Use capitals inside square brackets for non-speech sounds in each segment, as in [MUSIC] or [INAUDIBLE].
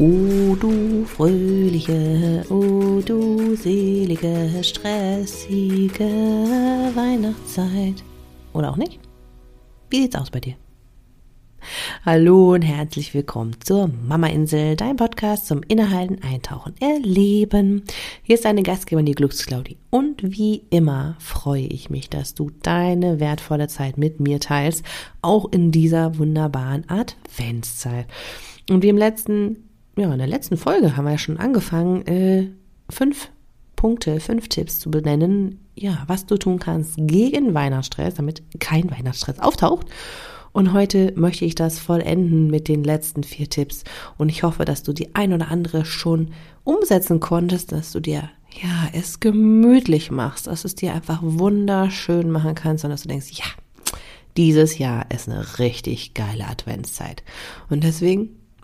O du fröhliche, o du selige, stressige Weihnachtszeit. Oder auch nicht? Wie sieht's aus bei dir? Hallo und herzlich willkommen zur Mama Insel, dein Podcast zum Innehalten, Eintauchen, Erleben. Hier ist deine Gastgeberin, die Glücksclaudi. Und wie immer freue ich mich, dass du deine wertvolle Zeit mit mir teilst, auch in dieser wunderbaren Adventszeit. Und wie im letzten ja, in der letzten Folge haben wir ja schon angefangen, äh, fünf Punkte, fünf Tipps zu benennen, ja, was du tun kannst gegen Weihnachtsstress, damit kein Weihnachtsstress auftaucht. Und heute möchte ich das vollenden mit den letzten vier Tipps. Und ich hoffe, dass du die ein oder andere schon umsetzen konntest, dass du dir ja es gemütlich machst, dass du es dir einfach wunderschön machen kannst und dass du denkst, ja, dieses Jahr ist eine richtig geile Adventszeit. Und deswegen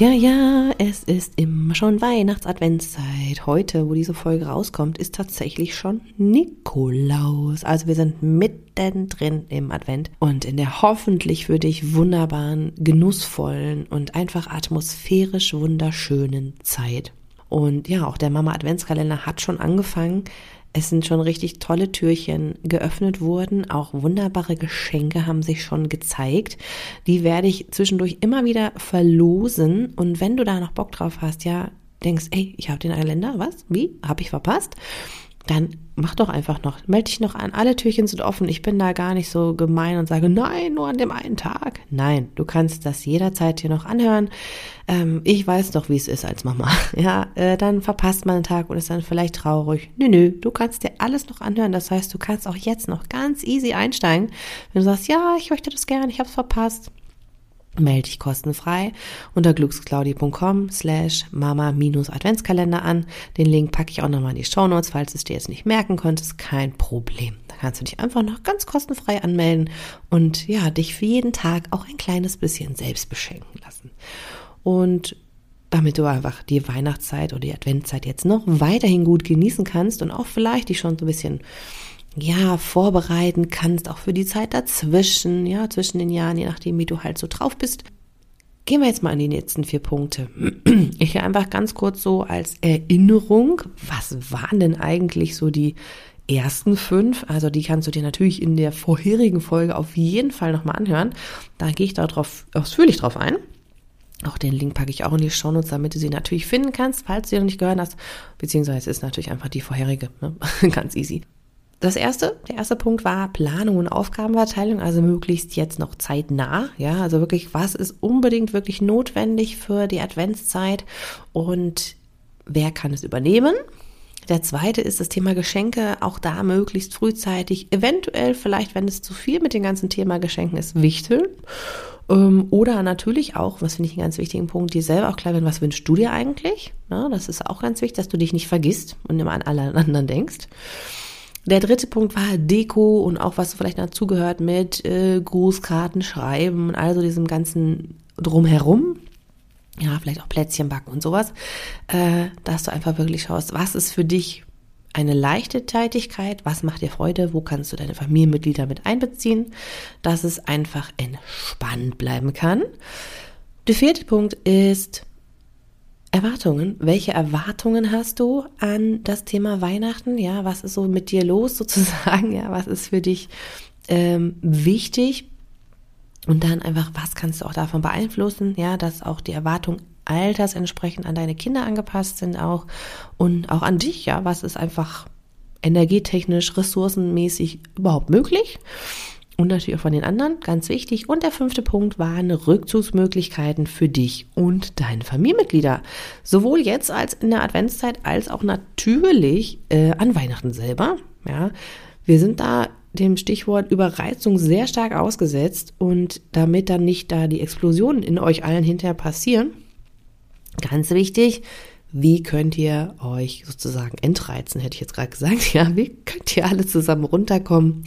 Ja, ja, es ist immer schon Weihnachts-Adventszeit. Heute, wo diese Folge rauskommt, ist tatsächlich schon Nikolaus. Also wir sind mittendrin im Advent und in der hoffentlich für dich wunderbaren, genussvollen und einfach atmosphärisch wunderschönen Zeit. Und ja, auch der Mama Adventskalender hat schon angefangen. Es sind schon richtig tolle Türchen geöffnet worden. Auch wunderbare Geschenke haben sich schon gezeigt. Die werde ich zwischendurch immer wieder verlosen. Und wenn du da noch Bock drauf hast, ja, denkst, ey, ich habe den Kalender, was? Wie? Habe ich verpasst? Dann mach doch einfach noch, melde dich noch an. Alle Türchen sind offen. Ich bin da gar nicht so gemein und sage, nein, nur an dem einen Tag. Nein, du kannst das jederzeit hier noch anhören. Ähm, ich weiß doch, wie es ist als Mama. [LAUGHS] Ja, äh, dann verpasst man einen Tag und ist dann vielleicht traurig. Nö, nö, du kannst dir alles noch anhören. Das heißt, du kannst auch jetzt noch ganz easy einsteigen. Wenn du sagst, ja, ich möchte das gerne, ich habe es verpasst Melde dich kostenfrei unter glücksclaudi.com slash mama-adventskalender an. Den Link packe ich auch nochmal in die Show Notes, falls du es dir jetzt nicht merken konntest. Kein Problem. Da kannst du dich einfach noch ganz kostenfrei anmelden und ja, dich für jeden Tag auch ein kleines bisschen selbst beschenken lassen. Und damit du einfach die Weihnachtszeit oder die Adventszeit jetzt noch weiterhin gut genießen kannst und auch vielleicht dich schon so ein bisschen ja, vorbereiten kannst, auch für die Zeit dazwischen, ja, zwischen den Jahren, je nachdem, wie du halt so drauf bist. Gehen wir jetzt mal an die letzten vier Punkte. [CLEARS THROAT] Ich einfach ganz kurz so als Erinnerung, was waren denn eigentlich so die ersten fünf? Also die kannst du dir natürlich in der vorherigen Folge auf jeden Fall nochmal anhören. Da gehe ich darauf ausführlich drauf ein. Auch den Link packe ich auch in die Shownotes, damit du sie natürlich finden kannst, falls du sie noch nicht gehört hast. Beziehungsweise ist natürlich einfach die vorherige. Ne? [LAUGHS] Ganz easy. Das erste, der erste Punkt war Planung und Aufgabenverteilung, also möglichst jetzt noch zeitnah. Ja, also wirklich, was ist unbedingt wirklich notwendig für die Adventszeit und wer kann es übernehmen? Der zweite ist das Thema Geschenke, auch da möglichst frühzeitig, eventuell vielleicht, wenn es zu viel mit dem ganzen Thema Geschenken ist, wichteln. Ähm, oder natürlich auch, was finde ich einen ganz wichtigen Punkt, dir selber auch klar werden, was wünschst du dir eigentlich? Das ist auch ganz wichtig, dass du dich nicht vergisst und immer an alle anderen denkst. Der dritte Punkt war Deko und auch was vielleicht dazugehört mit äh, Grußkarten schreiben und also diesem ganzen drumherum. Ja, vielleicht auch Plätzchen backen und sowas. Äh, dass du einfach wirklich schaust, was ist für dich eine leichte Tätigkeit, was macht dir Freude, wo kannst du deine Familienmitglieder mit einbeziehen, dass es einfach entspannt bleiben kann. Der vierte Punkt ist Erwartungen. Welche Erwartungen hast du an das Thema Weihnachten? Ja, was ist so mit dir los [LAUGHS] sozusagen? Ja, was ist für dich ähm, wichtig? Und dann einfach, was kannst du auch davon beeinflussen? Ja, dass auch die Erwartungen altersentsprechend an deine Kinder angepasst sind auch und auch an dich. Ja, was ist einfach energietechnisch, ressourcenmäßig überhaupt möglich? Und natürlich auch von den anderen, ganz wichtig. Und der fünfte Punkt waren Rückzugsmöglichkeiten für dich und deine Familienmitglieder. Sowohl jetzt als in der Adventszeit als auch natürlich äh, an Weihnachten selber. Ja, wir sind da dem Stichwort Überreizung sehr stark ausgesetzt und damit dann nicht da die Explosionen in euch allen hinterher passieren, ganz wichtig, wie könnt ihr euch sozusagen entreizen, hätte ich jetzt gerade gesagt. [LAUGHS] Ja, wie könnt ihr alle zusammen runterkommen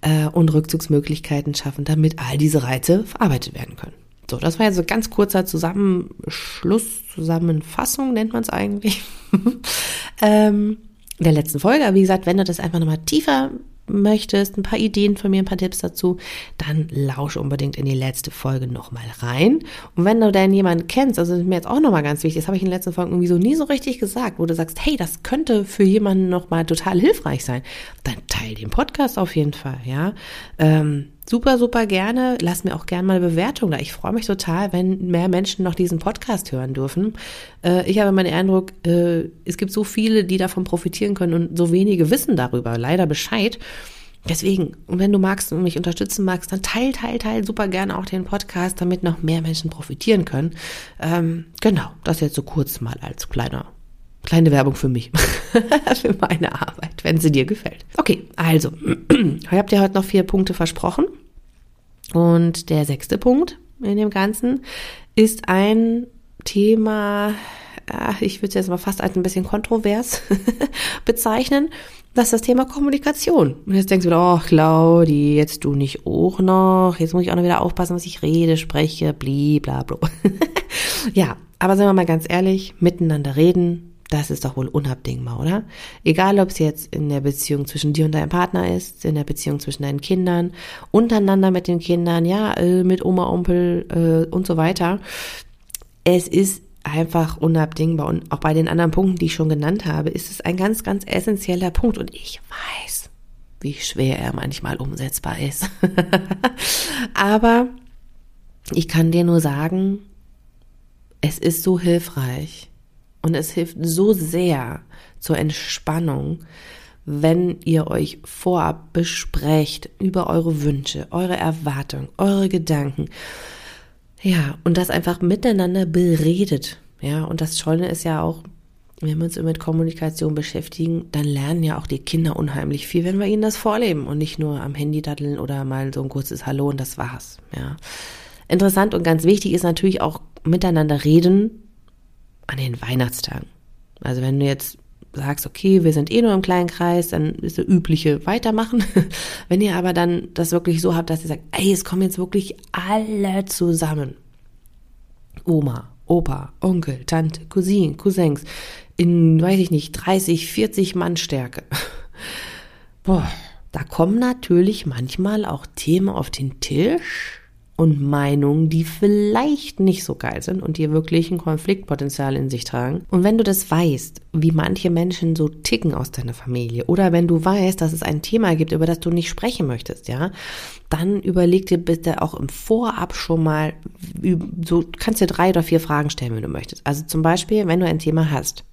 äh, und Rückzugsmöglichkeiten schaffen, damit all diese Reize verarbeitet werden können. So, das war jetzt so ganz kurzer Zusammenschluss, Zusammenfassung nennt man es eigentlich, [LAUGHS] ähm, der letzten Folge. Aber wie gesagt, wenn du das einfach nochmal tiefer möchtest, ein paar Ideen von mir, ein paar Tipps dazu, dann lausch unbedingt in die letzte Folge nochmal rein. Und wenn du denn jemanden kennst, also das ist mir jetzt auch nochmal ganz wichtig, das habe ich in den letzten Folgen irgendwie so nie so richtig gesagt, wo du sagst, hey, das könnte für jemanden nochmal total hilfreich sein, dann teil den Podcast auf jeden Fall, ja. Ähm, super, super gerne. Lass mir auch gerne mal eine Bewertung da. Ich freue mich total, wenn mehr Menschen noch diesen Podcast hören dürfen. Äh, ich habe meinen Eindruck, äh, es gibt so viele, die davon profitieren können und so wenige wissen darüber leider Bescheid. Deswegen, und wenn du magst und mich unterstützen magst, dann teil, teil, teil super gerne auch den Podcast, damit noch mehr Menschen profitieren können. Ähm, genau, das jetzt so kurz mal als kleiner Kleine Werbung für mich, [LAUGHS] für meine Arbeit, wenn sie dir gefällt. Okay, also, ich habe dir heute noch vier Punkte versprochen. Und der sechste Punkt in dem Ganzen ist ein Thema, ich würde es jetzt mal fast als ein bisschen kontrovers [LAUGHS] bezeichnen. Das ist das Thema Kommunikation. Und jetzt denkst du wieder, oh Claudi, jetzt du nicht auch noch. Jetzt muss ich auch noch wieder aufpassen, was ich rede, spreche, bli, bla, bla. [LAUGHS] ja, aber sagen wir mal ganz ehrlich, miteinander reden, das ist doch wohl unabdingbar, oder? Egal, ob es jetzt in der Beziehung zwischen dir und deinem Partner ist, in der Beziehung zwischen deinen Kindern, untereinander mit den Kindern, ja, äh, mit Oma, Onkel äh, und so weiter. Es ist einfach unabdingbar. Und auch bei den anderen Punkten, die ich schon genannt habe, ist es ein ganz, ganz essentieller Punkt. Und ich weiß, wie schwer er manchmal umsetzbar ist. [LAUGHS] Aber ich kann dir nur sagen, es ist so hilfreich und es hilft so sehr zur Entspannung, wenn ihr euch vorab besprecht über eure Wünsche, eure Erwartungen, eure Gedanken. Ja, und das einfach miteinander beredet. Ja, und das Schöne ist ja auch, wenn wir uns mit Kommunikation beschäftigen, dann lernen ja auch die Kinder unheimlich viel, wenn wir ihnen das vorleben und nicht nur am Handy daddeln oder mal so ein kurzes Hallo und das war's. Ja. Interessant und ganz wichtig ist natürlich auch miteinander reden, an den Weihnachtstagen. Also wenn du jetzt sagst, okay, wir sind eh nur im kleinen Kreis, dann ist der übliche weitermachen. [LAUGHS] wenn ihr aber dann das wirklich so habt, dass ihr sagt, ey, es kommen jetzt wirklich alle zusammen. Oma, Opa, Onkel, Tante, Cousin, Cousins, in, weiß ich nicht, 30, 40 Mann Stärke. [LAUGHS] Boah, da kommen natürlich manchmal auch Themen auf den Tisch, und Meinungen, die vielleicht nicht so geil sind und die wirklich ein Konfliktpotenzial in sich tragen. Und wenn du das weißt, wie manche Menschen so ticken aus deiner Familie, oder wenn du weißt, dass es ein Thema gibt, über das du nicht sprechen möchtest, ja, dann überleg dir bitte auch im Vorab schon mal, so kannst dir drei oder vier Fragen stellen, wenn du möchtest. Also zum Beispiel, wenn du ein Thema hast,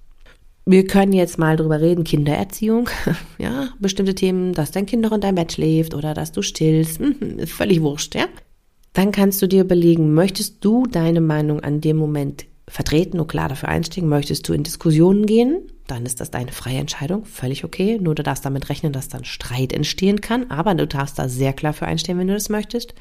wir können jetzt mal drüber reden, Kindererziehung, [LAUGHS] ja, bestimmte Themen, dass dein Kind noch in deinem Bett schläft oder dass du stillst, [LAUGHS] völlig wurscht, ja. Dann kannst du dir überlegen, möchtest du deine Meinung an dem Moment vertreten und klar dafür einstehen? Möchtest du in Diskussionen gehen? Dann ist das deine freie Entscheidung, völlig okay. Nur du darfst damit rechnen, dass dann Streit entstehen kann, aber du darfst da sehr klar für einstehen, wenn du das möchtest.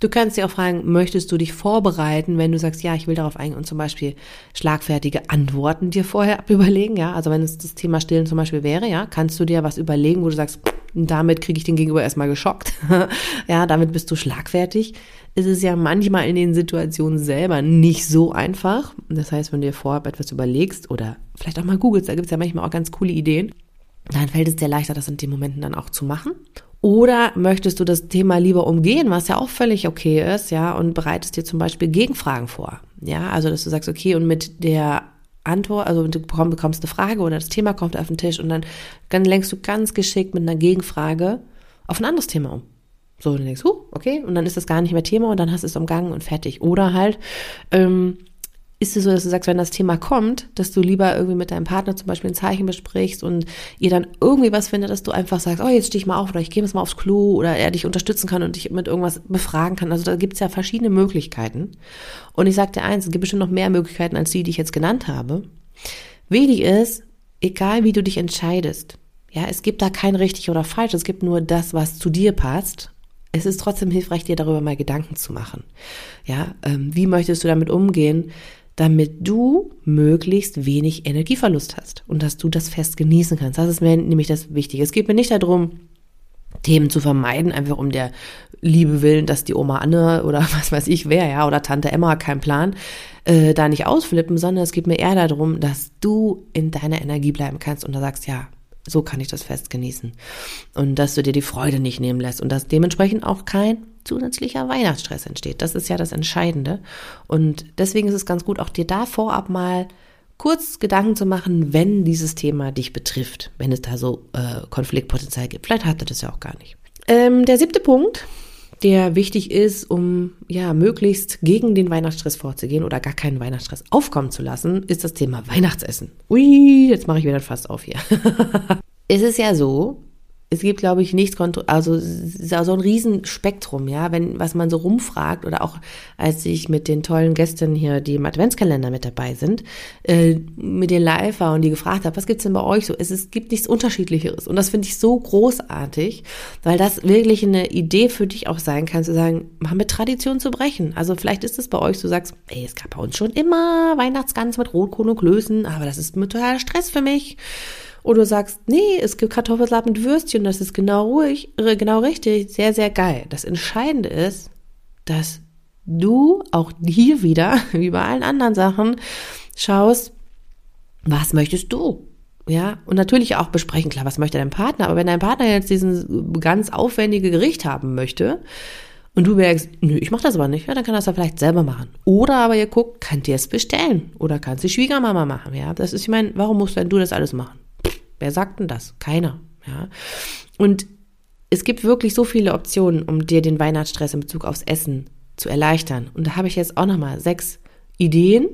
Du kannst dir auch fragen, möchtest du dich vorbereiten, wenn du sagst, ja, ich will darauf eingehen und zum Beispiel schlagfertige Antworten dir vorher [LAUGHS] überlegen, ja. Also wenn es das Thema Stillen zum Beispiel wäre, ja, kannst du dir was überlegen, wo du sagst, damit kriege ich den Gegenüber erstmal geschockt. [LAUGHS] ja, damit bist du schlagfertig. Es ist ja manchmal in den Situationen selber nicht so einfach. Das heißt, wenn du dir vorab etwas überlegst oder vielleicht auch mal googelst, da gibt es ja manchmal auch ganz coole Ideen, dann fällt es dir leichter, das in den Momenten dann auch zu machen. Oder möchtest du das Thema lieber umgehen, was ja auch völlig okay ist, ja, und bereitest dir zum Beispiel Gegenfragen vor. Ja, also dass du sagst, okay, und mit der Antwort, also du bekommst eine Frage oder das Thema kommt auf den Tisch und dann, dann lenkst du ganz geschickt mit einer Gegenfrage auf ein anderes Thema um. So, dann denkst du, huh, okay, und dann ist das gar nicht mehr Thema und dann hast du es umgangen und fertig. Oder halt, ähm, ist es so, dass du sagst, wenn das Thema kommt, dass du lieber irgendwie mit deinem Partner zum Beispiel ein Zeichen besprichst und ihr dann irgendwie was findet, dass du einfach sagst, oh, jetzt steh ich mal auf oder ich gehe jetzt mal aufs Klo oder er dich unterstützen kann und dich mit irgendwas befragen kann. Also da gibt es ja verschiedene Möglichkeiten. Und ich sag dir eins, es gibt bestimmt noch mehr Möglichkeiten als die, die ich jetzt genannt habe. Wichtig ist, egal wie du dich entscheidest, Ja, es gibt da kein richtig oder falsch, es gibt nur das, was zu dir passt. Es ist trotzdem hilfreich, dir darüber mal Gedanken zu machen. Ja, ähm, wie möchtest du damit umgehen, damit du möglichst wenig Energieverlust hast und dass du das Fest genießen kannst. Das ist mir nämlich das Wichtige. Es geht mir nicht darum, Themen zu vermeiden, einfach um der Liebe willen, dass die Oma Anne oder [LAUGHS] was weiß ich wer, ja, oder Tante Emma, kein Plan, äh, da nicht ausflippen, sondern es geht mir eher darum, dass du in deiner Energie bleiben kannst und da sagst, ja, so kann ich das Fest genießen. Und dass du dir die Freude nicht nehmen lässt und dass dementsprechend auch kein zusätzlicher Weihnachtsstress entsteht. Das ist ja das Entscheidende. Und deswegen ist es ganz gut, auch dir da vorab mal kurz Gedanken zu machen, wenn dieses Thema dich betrifft, wenn es da so äh, Konfliktpotenzial gibt. Vielleicht hat er das ja auch gar nicht. Ähm, der siebte Punkt der wichtig ist, um ja möglichst gegen den Weihnachtsstress vorzugehen oder gar keinen Weihnachtsstress aufkommen zu lassen, ist das Thema Weihnachtsessen. Ui, jetzt mache ich wieder fast auf hier. [LAUGHS] es ist ja so, es gibt, glaube ich, nichts, also so ein Riesenspektrum, ja, wenn, was man so rumfragt oder auch als ich mit den tollen Gästen hier, die im Adventskalender mit dabei sind, äh, mit den Live und die gefragt habe, was gibt's denn bei euch so? Es, es gibt nichts Unterschiedlicheres und das finde ich so großartig, weil das wirklich eine Idee für dich auch sein kann, zu sagen, mal mit Tradition zu brechen. Also vielleicht ist es bei euch, du sagst, ey, es gab bei uns schon immer Weihnachtsgans mit Rotkohl und Klößen, aber das ist total Stress für mich. Oder du sagst, nee, es gibt Kartoffelsalat mit Würstchen, das ist genau ruhig, genau richtig, sehr, sehr geil. Das Entscheidende ist, dass du auch hier wieder, [LAUGHS] wie bei allen anderen Sachen, schaust, was möchtest du? Ja, und natürlich auch besprechen, klar, was möchte dein Partner, aber wenn dein Partner jetzt diesen ganz aufwendige Gericht haben möchte, und du merkst, nö, ich mach das aber nicht, ja, dann kann das ja vielleicht selber machen. Oder aber ihr guckt, könnt ihr es bestellen? Oder kannst die Schwiegermama machen, ja? Das ist, ich meine, warum musst denn du das alles machen? Wer sagt denn das? Keiner. Ja. Und es gibt wirklich so viele Optionen, um dir den Weihnachtsstress in Bezug aufs Essen zu erleichtern. Und da habe ich jetzt auch nochmal sechs Ideen.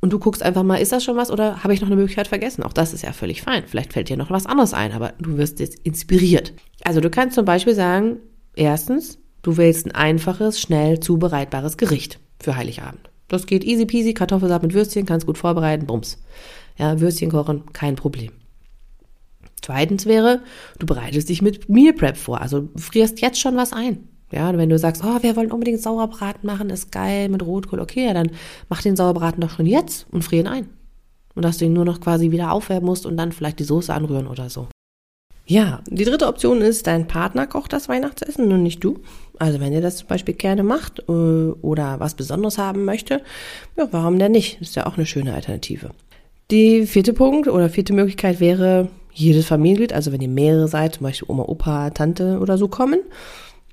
Und du guckst einfach mal, ist das schon was oder habe ich noch eine Möglichkeit vergessen? Auch das ist ja völlig fein. Vielleicht fällt dir noch was anderes ein, aber du wirst jetzt inspiriert. Also du kannst zum Beispiel sagen, erstens, du wählst ein einfaches, schnell zubereitbares Gericht für Heiligabend. Das geht easy peasy, Kartoffelsalat mit Würstchen, kannst gut vorbereiten, bums. Ja, Würstchen kochen, kein Problem. Zweitens wäre, du bereitest dich mit Meal Prep vor, also frierst jetzt schon was ein. Ja, wenn du sagst, oh, wir wollen unbedingt Sauerbraten machen, ist geil mit Rotkohl, okay, ja, dann mach den Sauerbraten doch schon jetzt und frier ihn ein. Und dass du ihn nur noch quasi wieder aufwärmen musst und dann vielleicht die Soße anrühren oder so. Ja, die dritte Option ist, dein Partner kocht das Weihnachtsessen und nicht du. Also wenn ihr das zum Beispiel gerne macht äh, oder was Besonderes haben möchte, ja, warum denn nicht? Ist ja auch eine schöne Alternative. Die vierte Punkt oder vierte Möglichkeit wäre, jedes Familienmitglied, also wenn ihr mehrere seid, zum Beispiel Oma, Opa, Tante oder so kommen,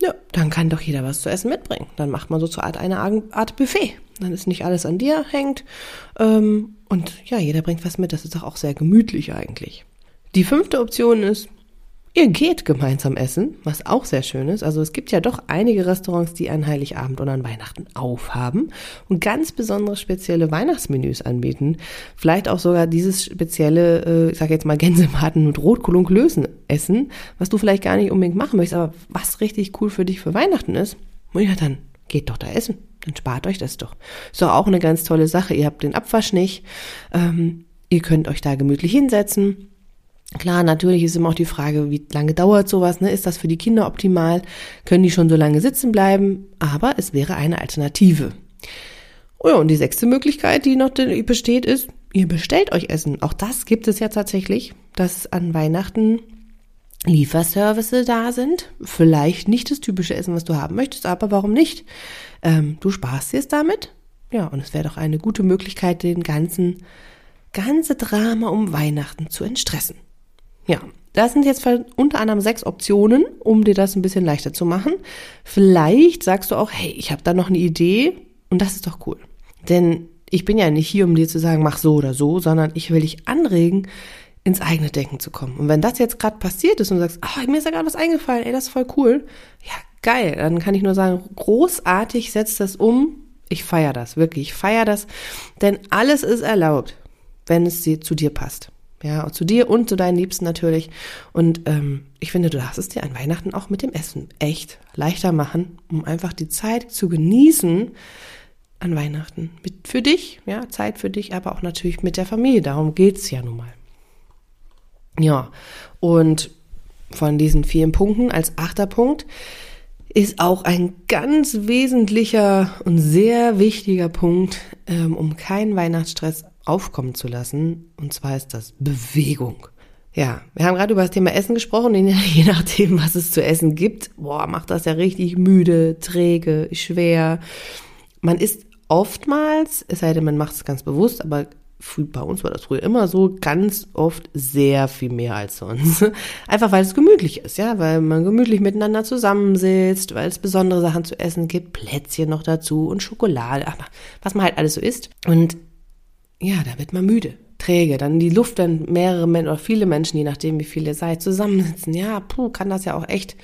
ja, dann kann doch jeder was zu essen mitbringen. Dann macht man so zur Art eine Art Buffet. Dann ist nicht alles an dir hängt. Ähm, und ja, jeder bringt was mit. Das ist doch auch sehr gemütlich eigentlich. Die fünfte Option ist, Ihr geht gemeinsam essen, was auch sehr schön ist. Also es gibt ja doch einige Restaurants, die an Heiligabend und an Weihnachten aufhaben und ganz besondere spezielle Weihnachtsmenüs anbieten. Vielleicht auch sogar dieses spezielle, äh, ich sage jetzt mal Gänsebraten mit Rotkohl Klößen essen, was du vielleicht gar nicht unbedingt machen möchtest, aber was richtig cool für dich für Weihnachten ist. Ja, dann geht doch da essen. Dann spart euch das doch. Ist doch auch eine ganz tolle Sache. Ihr habt den Abwasch nicht. Ähm, ihr könnt euch da gemütlich hinsetzen Klar, natürlich ist immer auch die Frage, wie lange dauert sowas, ne? Ist das für die Kinder optimal? Können die schon so lange sitzen bleiben? Aber es wäre eine Alternative. Oh ja, und die sechste Möglichkeit, die noch besteht, ist, ihr bestellt euch Essen. Auch das gibt es ja tatsächlich, dass an Weihnachten Lieferservice da sind. Vielleicht nicht das typische Essen, was du haben möchtest, aber warum nicht? Ähm, du sparst jetzt damit. Ja, und es wäre doch eine gute Möglichkeit, den ganzen, ganze Drama um Weihnachten zu entstressen. Ja, das sind jetzt unter anderem sechs Optionen, um dir das ein bisschen leichter zu machen. Vielleicht sagst du auch, hey, ich habe da noch eine Idee und das ist doch cool. Denn ich bin ja nicht hier, um dir zu sagen, mach so oder so, sondern ich will dich anregen, ins eigene Denken zu kommen. Und wenn das jetzt gerade passiert ist und du sagst, oh, mir ist ja gerade was eingefallen, ey, das ist voll cool. Ja, geil. Dann kann ich nur sagen, großartig, setz das um. Ich feier das, wirklich, ich feier das. Denn alles ist erlaubt, wenn es zu dir passt. Ja, zu dir und zu deinen Liebsten natürlich. Und ähm, ich finde, du darfst es dir an Weihnachten auch mit dem Essen echt leichter machen, um einfach die Zeit zu genießen an Weihnachten. Mit, für dich, ja, Zeit für dich, aber auch natürlich mit der Familie. Darum geht's ja nun mal. Ja, und von diesen vielen Punkten als achter Punkt ist auch ein ganz wesentlicher und sehr wichtiger Punkt, ähm, um keinen Weihnachtsstress aufkommen zu lassen. Und zwar ist das Bewegung. Ja, wir haben gerade über das Thema Essen gesprochen. [LAUGHS] Je nachdem, was es zu essen gibt, boah, macht das ja richtig müde, träge, schwer. Man ist oftmals, es sei denn, man macht es ganz bewusst, aber bei uns war das früher immer so, ganz oft sehr viel mehr als sonst. [LAUGHS] Einfach weil es gemütlich ist, ja, weil man gemütlich miteinander zusammensitzt, weil es besondere Sachen zu essen gibt, Plätzchen noch dazu und Schokolade, ach, was man halt alles so isst. Und ja, da wird man müde, träge. Dann die Luft, wenn mehrere Menschen oder viele Menschen, je nachdem wie viele seid, zusammensitzen, ja, puh, kann das ja auch echt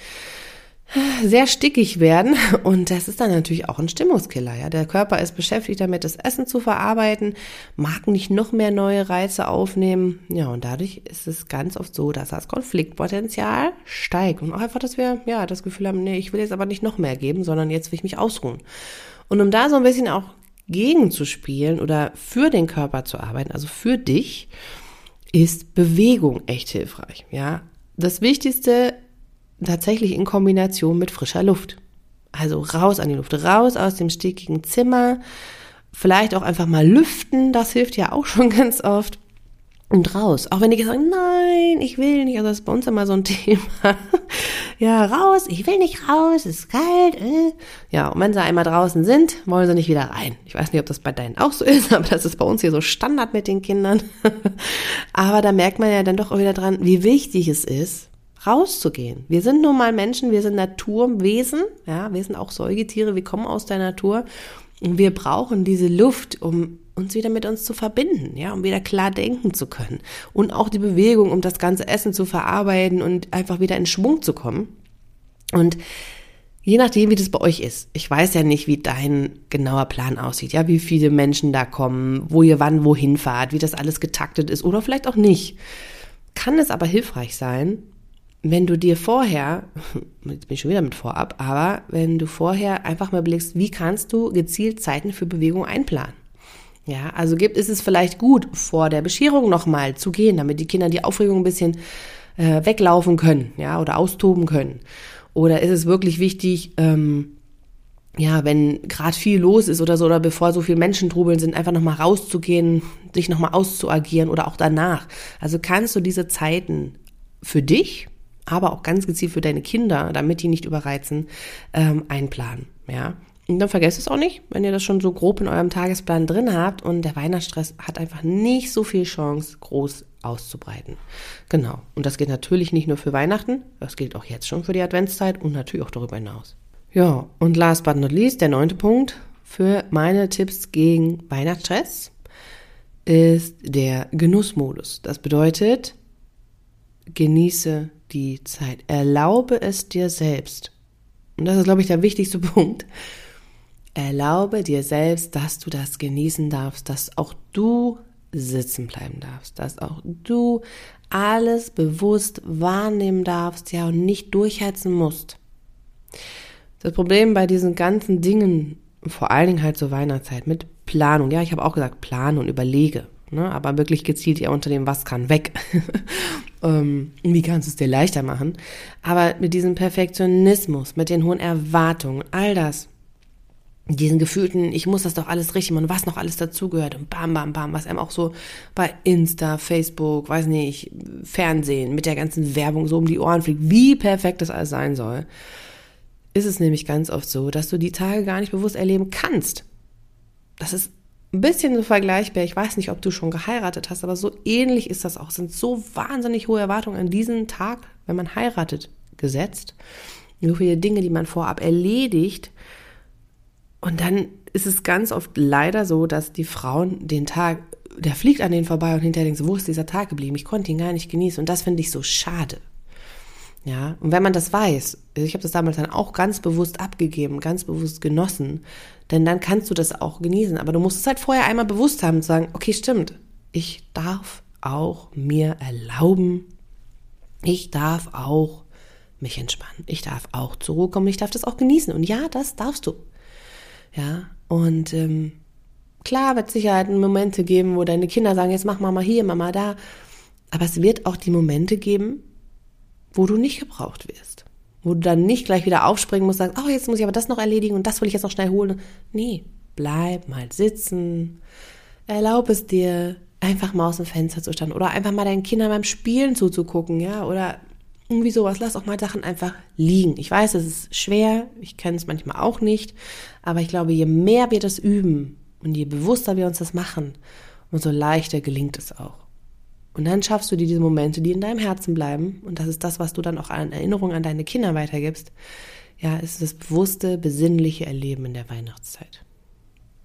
sehr stickig werden und das ist dann natürlich auch ein Stimmungskiller. Ja, der Körper ist beschäftigt damit, das Essen zu verarbeiten, mag nicht noch mehr neue Reize aufnehmen. Ja, und dadurch ist es ganz oft so, dass das Konfliktpotenzial steigt und auch einfach, dass wir ja das Gefühl haben, nee, ich will jetzt aber nicht noch mehr geben, sondern jetzt will ich mich ausruhen. Und um da so ein bisschen auch gegenzuspielen oder für den Körper zu arbeiten, also für dich, ist Bewegung echt hilfreich. Ja, das Wichtigste tatsächlich in Kombination mit frischer Luft. Also raus an die Luft, raus aus dem stickigen Zimmer. Vielleicht auch einfach mal lüften, das hilft ja auch schon [LAUGHS] ganz oft. Und raus. Auch wenn die sagen, nein, ich will nicht. Also das ist bei uns immer so ein [LAUGHS] Thema. ja, raus, ich will nicht raus, es ist kalt. Äh. Ja, und wenn sie einmal draußen sind, wollen sie nicht wieder rein. Ich weiß nicht, ob das bei deinen auch so [LAUGHS] ist, aber das ist bei uns hier so Standard mit den Kindern. [LAUGHS] aber da merkt man ja dann doch auch wieder dran, wie wichtig es ist, rauszugehen. Wir sind nun mal Menschen, wir sind Naturwesen, ja, wir sind auch Säugetiere, wir kommen aus der Natur und wir brauchen diese Luft, um uns wieder mit uns zu verbinden, ja, um wieder klar denken zu können und auch die Bewegung, um das ganze Essen zu verarbeiten und einfach wieder in Schwung zu kommen. Und je nachdem, wie das bei euch ist, ich weiß ja nicht, wie dein genauer Plan aussieht, ja, wie viele Menschen da kommen, wo ihr wann wohin fahrt, wie das alles getaktet ist oder vielleicht auch nicht. Kann es aber hilfreich sein, wenn du dir vorher, [LAUGHS] jetzt bin ich schon wieder mit vorab, aber wenn du vorher einfach mal blickst, wie kannst du gezielt Zeiten für Bewegung einplanen? Ja, also gibt, ist es vielleicht gut, vor der Bescherung nochmal zu gehen, damit die Kinder die Aufregung ein bisschen äh, weglaufen können, ja, oder austoben können. Oder ist es wirklich wichtig, ähm, ja, wenn gerade viel los ist oder so, oder bevor so viele Menschen trubeln sind, einfach nochmal rauszugehen, sich nochmal auszuagieren oder auch danach. Also kannst du diese Zeiten für dich aber auch ganz gezielt für deine Kinder, damit die nicht überreizen, ähm, einplanen. Ja. Und dann vergesst es auch nicht, wenn ihr das schon so grob in eurem Tagesplan drin habt und der Weihnachtsstress hat einfach nicht so viel Chance, groß auszubreiten. Genau. Und das gilt natürlich nicht nur für Weihnachten, das gilt auch jetzt schon für die Adventszeit und natürlich auch darüber hinaus. Ja, und last but not least, der neunte Punkt für meine Tipps gegen Weihnachtsstress ist der Genussmodus. Das bedeutet, genieße die Zeit. Erlaube es dir selbst. Und das ist, glaube ich, der wichtigste [LAUGHS] Punkt. Erlaube dir selbst, dass du das genießen darfst, dass auch du sitzen bleiben darfst, dass auch du alles bewusst wahrnehmen darfst, ja, und nicht durchheizen musst. Das Problem bei diesen ganzen Dingen, vor allen Dingen halt zur Weihnachtszeit, mit Planung, ja, ich habe auch gesagt, plane und überlege, ne, aber wirklich gezielt ja unter dem, was kann weg. [LAUGHS] ähm, wie kannst du es dir leichter machen? Aber mit diesem Perfektionismus, mit den hohen Erwartungen, all das, diesen gefühlten, ich muss das doch alles richtig machen, was noch alles dazugehört und bam, bam, bam, was einem auch so bei Insta, Facebook, weiß nicht, Fernsehen mit der ganzen Werbung so um die Ohren fliegt, wie perfekt das alles sein soll, ist es nämlich ganz oft so, dass du die Tage gar nicht bewusst erleben kannst. Das ist ein bisschen so vergleichbar. Ich weiß nicht, ob du schon geheiratet hast, aber so ähnlich ist das auch. Es sind so wahnsinnig hohe Erwartungen an diesen Tag, wenn man heiratet, gesetzt. So viele Dinge, die man vorab erledigt. Und dann ist es ganz oft leider so, dass die Frauen den Tag, der fliegt an denen vorbei und hinterher denken wo ist dieser Tag geblieben? Ich konnte ihn gar nicht genießen. Und das finde ich so schade. Ja, und wenn man das weiß, ich habe das damals dann auch ganz bewusst abgegeben, ganz bewusst genossen, denn dann kannst du das auch genießen. Aber du musst es halt vorher einmal bewusst haben und sagen, okay, stimmt, ich darf auch mir erlauben, ich darf auch mich entspannen, ich darf auch zur Ruhe kommen, ich darf das auch genießen. Und ja, das darfst du. Ja, und ähm, klar wird es Sicherheit Momente geben, wo deine Kinder sagen, jetzt mach Mama hier, Mama da. Aber es wird auch die Momente geben, wo du nicht gebraucht wirst. Wo du dann nicht gleich wieder aufspringen musst, sagst, oh, jetzt muss ich aber das noch erledigen und das will ich jetzt noch schnell holen. Nee, bleib mal sitzen. Erlaub es dir, einfach mal aus dem Fenster zu stehen oder einfach mal deinen Kindern beim Spielen zuzugucken, ja, oder irgendwie sowas. Lass auch mal Sachen einfach liegen. Ich weiß, es ist schwer, ich kenne es manchmal auch nicht, aber ich glaube, je mehr wir das üben und je bewusster wir uns das machen, umso leichter gelingt es auch. Und dann schaffst du dir diese Momente, die in deinem Herzen bleiben. Und das ist das, was du dann auch an Erinnerung an deine Kinder weitergibst. Ja, ist das bewusste, besinnliche Erleben in der Weihnachtszeit.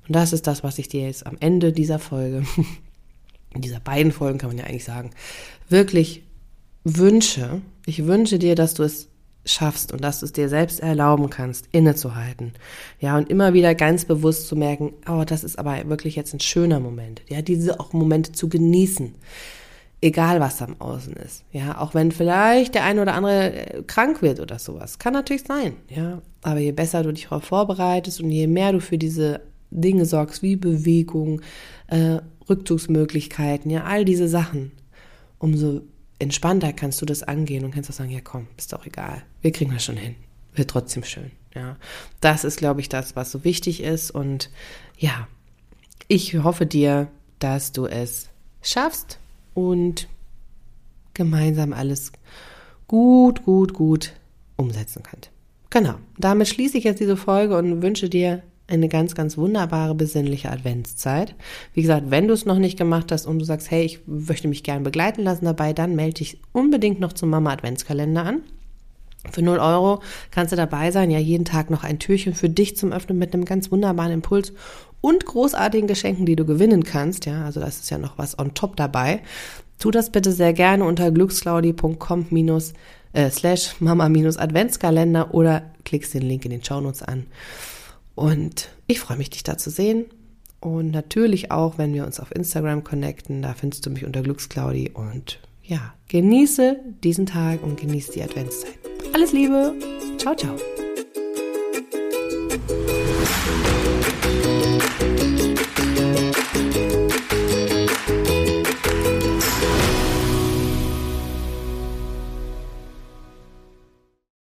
Und das ist das, was ich dir jetzt am Ende dieser Folge, in [LAUGHS] dieser beiden Folgen kann man ja eigentlich sagen, wirklich wünsche. Ich wünsche dir, dass du es schaffst und dass du es dir selbst erlauben kannst, innezuhalten. Ja, und immer wieder ganz bewusst zu merken, oh, das ist aber wirklich jetzt ein schöner Moment. Ja, diese auch Momente zu genießen egal was am Außen ist. Ja, auch wenn vielleicht der eine oder andere äh, krank wird oder sowas. Kann natürlich sein, ja. Aber je besser du dich darauf vorbereitest und je mehr du für diese Dinge sorgst, wie Bewegung, äh, Rückzugsmöglichkeiten, ja, all diese Sachen, umso entspannter kannst du das angehen und kannst auch sagen, ja komm, ist doch egal. Wir kriegen das schon hin. Wird trotzdem schön, ja. Das ist, glaube ich, das, was so wichtig ist und ja, ich hoffe dir, dass du es schaffst, und gemeinsam alles gut, gut, gut umsetzen könnt. Genau, damit schließe ich jetzt diese Folge und wünsche dir eine ganz, ganz wunderbare, besinnliche Adventszeit. Wie gesagt, wenn du es noch nicht gemacht hast und du sagst, hey, ich möchte mich gern begleiten lassen dabei, dann melde dich unbedingt noch zum Mama Adventskalender an. Für 0 Euro kannst du dabei sein, ja jeden Tag noch ein Türchen für dich zum Öffnen mit einem ganz wunderbaren Impuls und großartigen Geschenken, die du gewinnen kannst. Ja, also das ist ja noch was on top dabei. Tu das bitte sehr gerne unter glücksclaudi.com äh, slash mama minus Adventskalender oder klickst den Link in den Shownotes an. Und ich freue mich, dich da zu sehen. Und natürlich auch, wenn wir uns auf Instagram connecten, da findest du mich unter Glücksclaudi und ja, genieße diesen Tag und genieße die Adventszeit. Alles Liebe. Ciao, ciao.